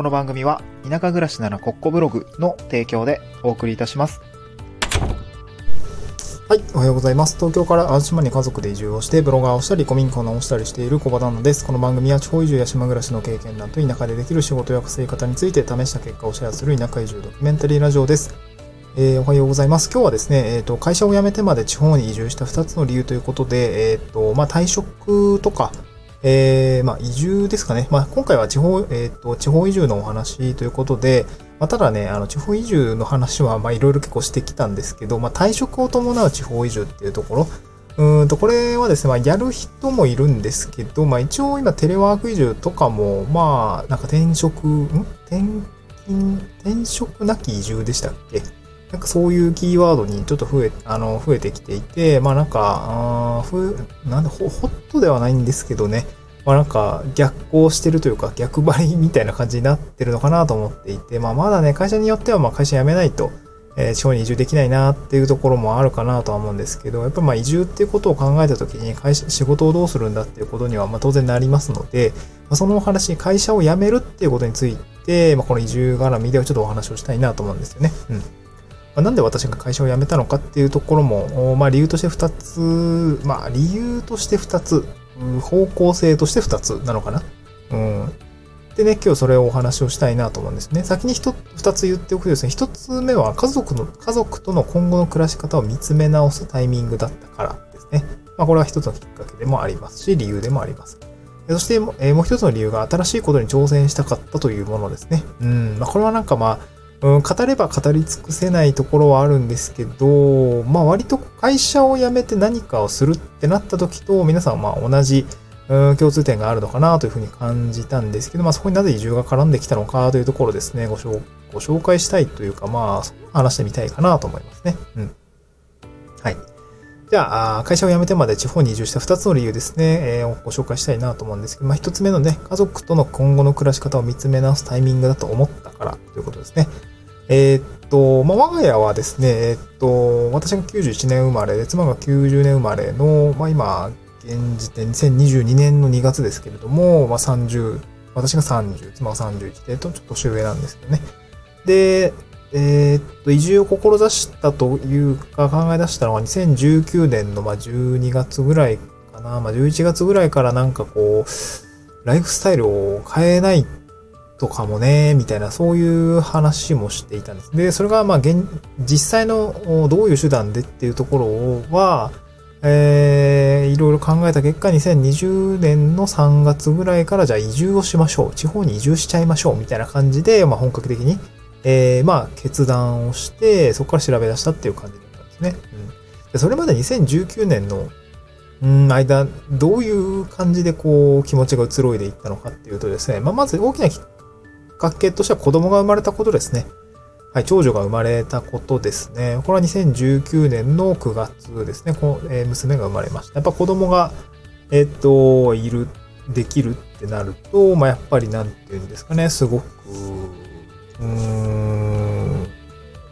この番組は田舎暮らしならコッコブログの提供でお送りいたします。はい、おはようございます。東京から淡島に家族で移住をして、ブロガーをしたり、古民家を直したりしている小場旦那です。この番組は地方移住や島暮らしの経験談と田舎でできる仕事や稼ぎ方について試した結果をシェアする田舎移住ドキュメンタリーラジオです。えーおはようございます。今日はですね、えっ、と、会社を辞めてまで地方に移住した2つの理由ということで、えっ、と、まあ、退職とか、えーまあ、移住ですかね。まあ、今回は地方、えっ、と、地方移住のお話ということで、まあ、ただね、あの、地方移住の話は、まあ、いろいろ結構してきたんですけど、まあ、退職を伴う地方移住っていうところ、うんと、これはですね、まあ、やる人もいるんですけど、まあ、一応今、テレワーク移住とかも、まあ、なんか転職、ん？転勤、転職なき移住でしたっけ？なんかそういうキーワードにちょっと増え、あの、増えてきていて、まあなんか、あふなんでホ、ホットではないんですけどね、まあなんか逆行してるというか逆張りみたいな感じになってるのかなと思っていて、まあまだね、会社によってはまあ会社辞めないと、えー地方に移住できないなっていうところもあるかなとは思うんですけど、やっぱまあ移住っていうことを考えたときに会社、仕事をどうするんだっていうことにはまあ当然なりますので、まあ、そのお話、会社を辞めるっていうことについて、まあこの移住絡みではちょっとお話をしたいなと思うんですよね。うん。まあなんで私が会社を辞めたのかっていうところも、まあ理由として2つ、まあ理由として2つ、方向性として2つなのかな。うん。でね、今日それをお話をしたいなと思うんですね。先に、2つ言っておくとですね、1つ目は家族の、家族との今後の暮らし方を見つめ直すタイミングだったからですね。まあこれは一つのきっかけでもありますし、理由でもあります。そして、もう一つの理由が新しいことに挑戦したかったというものですね。うん。まあこれはなんかまあ、うん、語れば語り尽くせないところはあるんですけど、まあ割と会社を辞めて何かをするってなった時と皆さんまあ同じ、うん、共通点があるのかなというふうに感じたんですけど、まあそこになぜ移住が絡んできたのかというところですね、ご紹ご紹介したいというか、まあ話してみたいかなと思いますね。うん。はい。じゃあ、会社を辞めてまで地方に移住した2つの理由ですね、えーご紹介したいなと思うんですけど、まあ1つ目のね、家族との今後の暮らし方を見つめ直すタイミングだと思ったからということですね。えーっと、まあ、我が家はですね、えーっと、私が91年生まれで、妻が90年生まれの、まあ、今、現時点2022年の2月ですけれども、まあ、30、私が30、妻が31で、とちょっと年上なんですけどね。で、えーっと、移住を志したというか考え出したのは2019年のまあ12月ぐらいかな、まあ、11月ぐらいからなんかこう、ライフスタイルを変えないとかもね、みたいな、そういう話もしていたんです。で、それが、まあ、現、実際のどういう手段でっていうところは、えー、いろいろ考えた結果、2020年の3月ぐらいから、じゃあ移住をしましょう。地方に移住しちゃいましょう。みたいな感じで、まあ、本格的に、えー、まあ、決断をして、そこから調べ出したっていう感じだったんですね。うん。でそれまで2019年の、うん、間、どういう感じでこう、気持ちが移ろいでいったのかっていうとですね、まあ、まず大きなきっかけとしては子供が生まれたことですね。はい、長女が生まれたことですね。これは2019年の9月ですね。この、え娘が生まれました。やっぱ子供が、えっ、と、いる、できるってなると、まあ、やっぱりなんていうんですかね、すごく、うーん、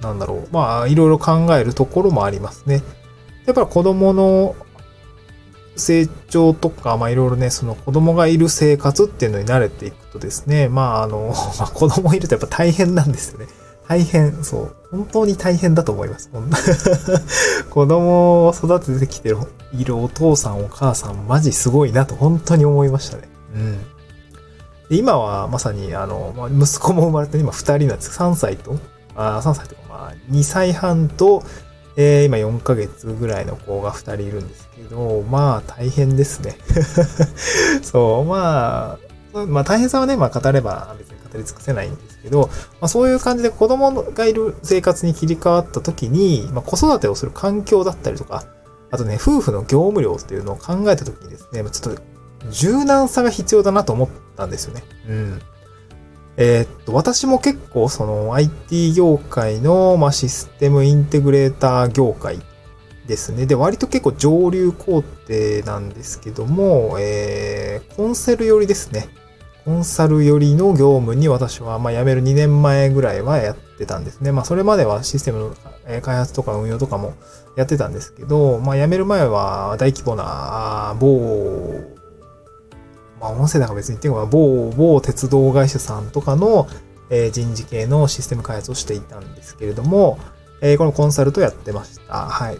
なんだろう。まあ、いろいろ考えるところもありますね。やっぱり子供の成長とか、まあいろいろね、その子供がいる生活っていうのに慣れていくとですね、まああの、まあ子供いるとやっぱ大変なんですよね。大変、そう。本当に大変だと思います。子供を育ててきて、いるお父さんお母さん、マジすごいなと本当に思いましたね。うん。今はまさに、あの、まあ息子も生まれて今二人なんです3歳と、あ3歳とか、まあ2歳半と、え今4ヶ月ぐらいの子が2人いるんですけど、まあ大変ですね。そう、まあ、まあ大変さはね、まあ語れば別に語り尽くせないんですけど、まあそういう感じで子供がいる生活に切り替わった時に、まあ子育てをする環境だったりとか、あとね、夫婦の業務量っていうのを考えた時にですね、ちょっと柔軟さが必要だなと思ったんですよね。うん。えーっと、私も結構その IT 業界の、まあ、システムインテグレーター業界ですね。で、割と結構上流工程なんですけども、えー、コンセル寄りですね。コンサル寄りの業務に私は、まあ、辞める2年前ぐらいはやってたんですね。まあ、それまではシステムの開発とか運用とかもやってたんですけど、まあ、辞める前は大規模な、某、まあ、音声だか別に言っても、某、某鉄道会社さんとかの、えー、人事系のシステム開発をしていたんですけれども、えー、このコンサルトやってました。はい。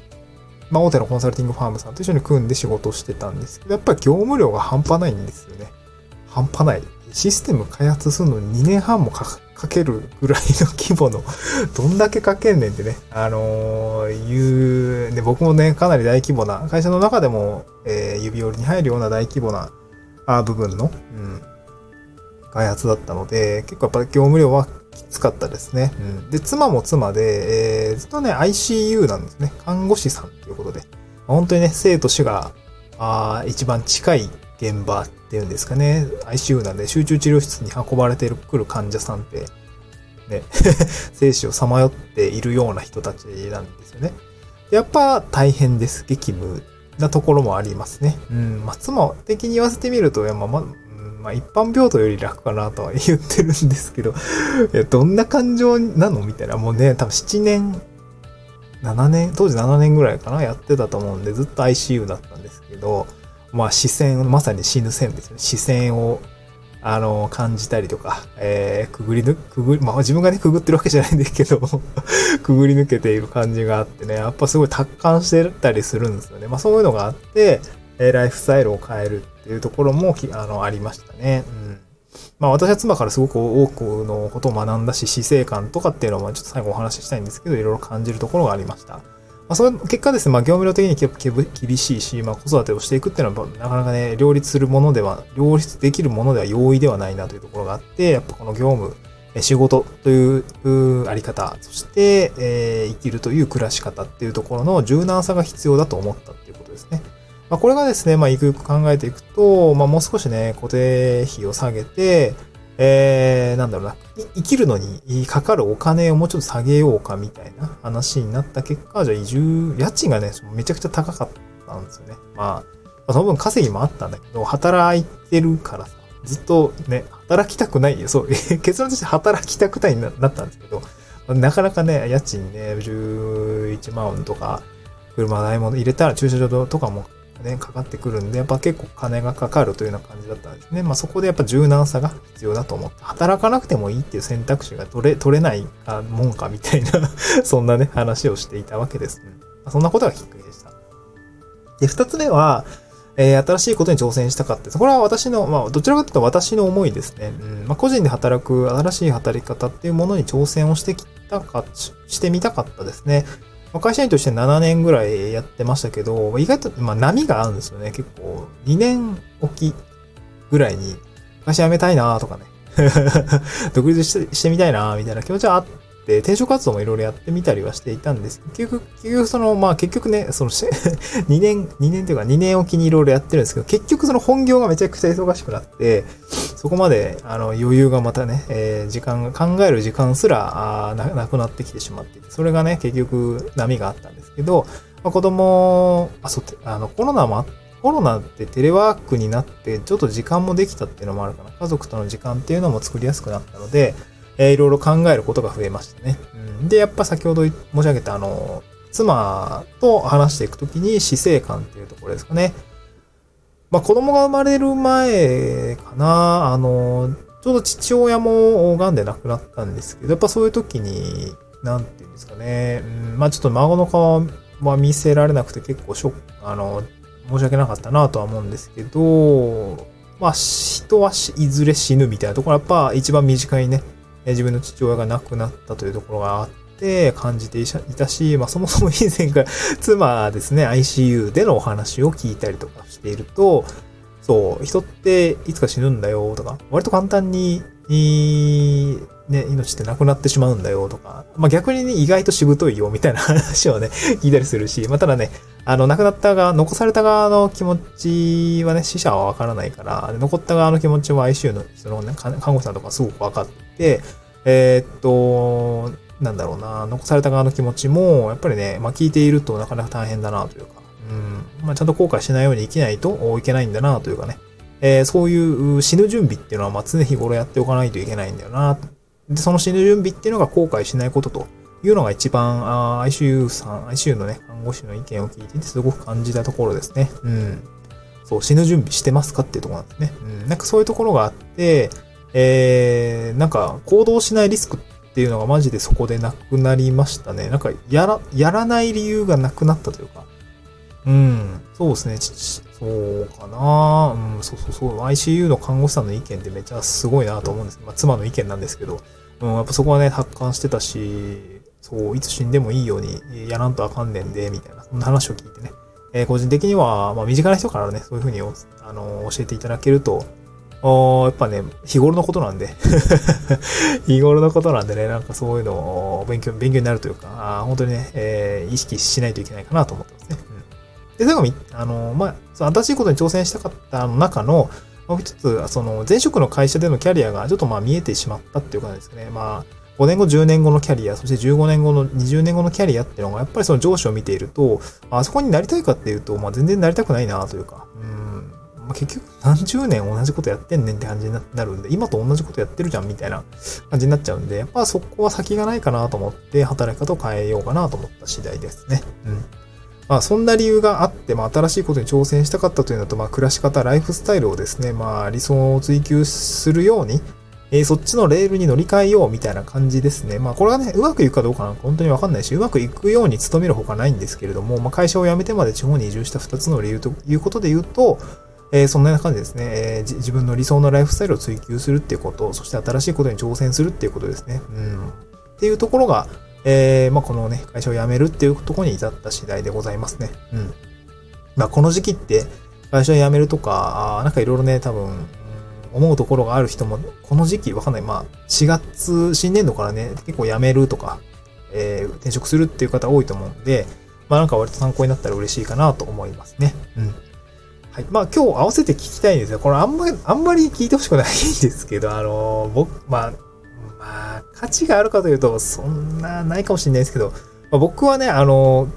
まあ、大手のコンサルティングファームさんと一緒に組んで仕事をしてたんですけど、やっぱり業務量が半端ないんですよね。半端ない。システム開発するのに2年半もかけるぐらいの規模の どんだけかけんねんってね、あのー、いう、ね、僕もね、かなり大規模な、会社の中でも、えー、指折りに入るような大規模なあ部分の、うん、開発だったので、結構やっぱり業務量はきつかったですね。うん、で、妻も妻で、えー、ずっとね、ICU なんですね。看護師さんということで。本当にね、生と死が、あ一番近い現場っていうんですかね。ICU なんで集中治療室に運ばれてくる患者さんって、ね、生死をさまよっているような人たちなんですよね。やっぱ大変です。激務なところもありますね。うん。まあ、妻的に言わせてみると、まあ、ままあ、一般病棟より楽かなとは言ってるんですけど、いや、どんな感情なのみたいな。もうね、多分7年、7年、当時7年ぐらいかな、やってたと思うんで、ずっと ICU だったんですけど、まあ視線、まさに死ぬ線ですね。視線を、あの、感じたりとか、えー、くぐり抜、くぐり、まあ自分がね、くぐってるわけじゃないんですけど、くぐり抜けている感じがあってね、やっぱすごい達観してたりするんですよね。まあそういうのがあって、え、ライフスタイルを変えるっていうところもあの、ありましたね。うん。まあ私は妻からすごく多くのことを学んだし、死生観とかっていうのもちょっと最後お話ししたいんですけど、いろいろ感じるところがありました。まあ、その結果ですね、まあ、業務量的に厳しいし、まあ、子育てをしていくっていうのは、なかなかね、両立するものでは、両立できるものでは容易ではないなというところがあって、やっぱこの業務、仕事というあり方、そして、え、生きるという暮らし方っていうところの柔軟さが必要だと思ったっていうことですね。まあ、これがですね、まあ、ゆくゆく考えていくと、まあ、もう少しね、固定費を下げて、えー、なんだろうな、生きるのにかかるお金をもうちょっと下げようかみたいな話になった結果、じゃあ移住、家賃がね、めちゃくちゃ高かったんですよね。まあ、その分稼ぎもあったんだけど、働いてるからさ、ずっとね、働きたくない。そう、結論として働きたくないになったんですけど、なかなかね、家賃ね、11万とか、車代も入れたら駐車場とかもね、かかってくるんで、やっぱ結構金がかかるというような感じだったんですね。まあそこでやっぱ柔軟さが必要だと思って、働かなくてもいいっていう選択肢が取れ、取れないもんかみたいな そんなね、話をしていたわけです。そんなことがきっかけでした。で、二つ目は、えー、新しいことに挑戦したかった。これは私の、まあ、どちらかというと私の思いですね。うん、まあ、個人で働く新しい働き方っていうものに挑戦をしてきたか、してみたかったですね。ま会社員として7年ぐらいやってましたけど、意外と、まあ、波があるんですよね。結構、2年おきぐらいに、会社辞めたいなとかね。独立してしてみたいなみたいな気持ちはあって、転職活動もいろいろやってみたりはしていたんですけど、結局、結局その、まあ結局ね、その2 年、2年というか2年おきにいろいろやってるんですけど、結局その本業がめちゃくちゃ忙しくなって、そこまで、あの、余裕がまたね、えー、時間、考える時間すら、あななくなってきてしまって、それがね、結局波があったんですけど、まあ、子供、あ、そう、あの、コロナもあって、コロナってテレワークになって、ちょっと時間もできたっていうのもあるかな。家族との時間っていうのも作りやすくなったので、えー、いろいろ考えることが増えましたね。うん、で、やっぱ先ほど申し上げた、あの、妻と話していくときに死生観っていうところですかね。まあ子供が生まれる前かな、あの、ちょうど父親も癌で亡くなったんですけど、やっぱそういう時に、なんていうんですかね、うん、まあちょっと孫の顔は見せられなくて結構ショック、あの、申し訳なかったなとは思うんですけど、まあ人はいずれ死ぬみたいなところはやっぱ一番身近にね、自分の父親が亡くなったというところがあって、感じていたし、まあそもそも以前から 妻ですね、ICU でのお話を聞いたりとかしていると、そう、人っていつか死ぬんだよとか、割と簡単に、ね、命ってなくなってしまうんだよとか、まあ逆にね、意外としぶといよみたいな話をね、聞いたりするし、まあただね、あの、亡くなった側、残された側の気持ちはね、死者はわからないから、残った側の気持ちは ICU の人のね、看護師さんとかすごくわかって、えー、っと、なんだろうな、残された側の気持ちも、やっぱりね、まあ聞いているとなかなか大変だなというか、うん、まあちゃんと後悔しないように生きないといけないんだなというかね、えー、そういう死ぬ準備っていうのは、ま常日頃やっておかないといけないんだよな。で、その死ぬ準備っていうのが後悔しないことというのが一番、あ ICU さん、ICU のね、看護師の意見を聞いていてすごく感じたところですね。うん。そう、死ぬ準備してますかっていうところなんですね。うん、なんかそういうところがあって、えー、なんか行動しないリスクっていうのがマジでそこでなくなりましたね。なんか、やら、やらない理由がなくなったというか。うん、そうですね。そうかなうん、そうそうそう。ICU の看護師さんの意見ってめっちゃすごいなと思うんですまあ、妻の意見なんですけど、うん、やっぱそこはね、達観してたし、そう、いつ死んでもいいようにやらんとあかんねんで、みたいな、そんな話を聞いてね。えー、個人的には、まあ、身近な人からね、そういうふうにあの教えていただけると、やっぱね、日頃のことなんで 日頃のことなんでね、なんかそういうのを勉強、勉強になるというか、本当にね、えー、意識しないといけないかなと思ってますね。で、最後に、あの、まあ、そ新しいことに挑戦したかったの中の、もう一つ、その、前職の会社でのキャリアがちょっとまあ見えてしまったっていう感じですね。まあ、5年後、10年後のキャリア、そして15年後の20年後のキャリアっていうのが、やっぱりその上司を見ていると、あそこになりたいかっていうと、まあ全然なりたくないなというか、うん、まあ、結局何十年同じことやってんねんって感じになるんで、今と同じことやってるじゃんみたいな感じになっちゃうんで、やっぱそこは先がないかなと思って、働き方を変えようかなと思った次第ですね。うん。まあ、そんな理由があって、まあ、新しいことに挑戦したかったというのと、まあ、暮らし方、ライフスタイルをですね、まあ、理想を追求するように、えー、そっちのレールに乗り換えようみたいな感じですね。まあこれはね、うまくいくかどうかなんか本当にわかんないし、うまくいくように努めるほかないんですけれども、まあ会社を辞めてまで地方に移住した2つの理由ということで言うと、えー、そんな感じですね、えー、自分の理想のライフスタイルを追求するっていうこと、そして新しいことに挑戦するっていうことですね。うん。っていうところが、えー、まあこのね、会社を辞めるっていうところに至った次第でございますね。うん。まあこの時期って、会社を辞めるとか、なんかいろいろね、多分、思うところがある人も、この時期わかんない。まあ、4月、新年度からね、結構辞めるとか、えー、転職するっていう方多いと思うんで、まあなんか割と参考になったら嬉しいかなと思いますね。うん。はい。まあ今日合わせて聞きたいんですよ。これあんまり、あんまり聞いてほしくないんですけど、あのー、僕、まあ、まあ、価値があるかというと、そんなないかもしれないですけど、まあ、僕はね、あの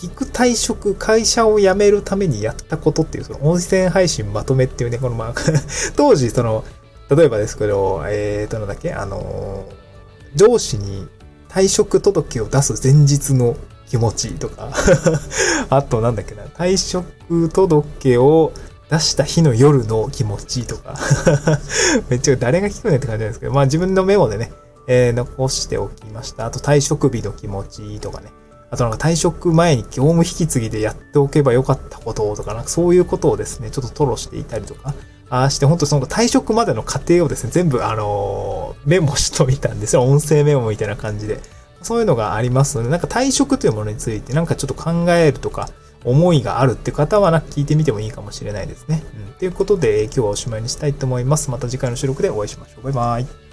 ー、聞く退職、会社を辞めるためにやったことっていう、その音声配信まとめっていうね、このまあ 当時、その、例えばですけど、えーと、なんだっけ、あの、上司に退職届を出す前日の気持ちいいとか あとなんだっけな、退職届を出した日の夜の気持ちとか めっちゃ誰が聞くねって感じなんですけど、まあ自分のメモでね、えー、残しておきました。あと退職日の気持ちとかね。あとなんか退職前に業務引き継ぎでやっておけばよかったこととか、なんかそういうことをですね、ちょっと吐露していたりとか、ああして、本当その退職までの過程をですね、全部あのー、メモしといたんですよ。音声メモみたいな感じで。そういうのがありますので、なんか退職というものについてなんかちょっと考えるとか、思いがあるって方はなんか聞いてみてもいいかもしれないですね。うん。ということで、今日はおしまいにしたいと思います。また次回の収録でお会いしましょう。バイバイ。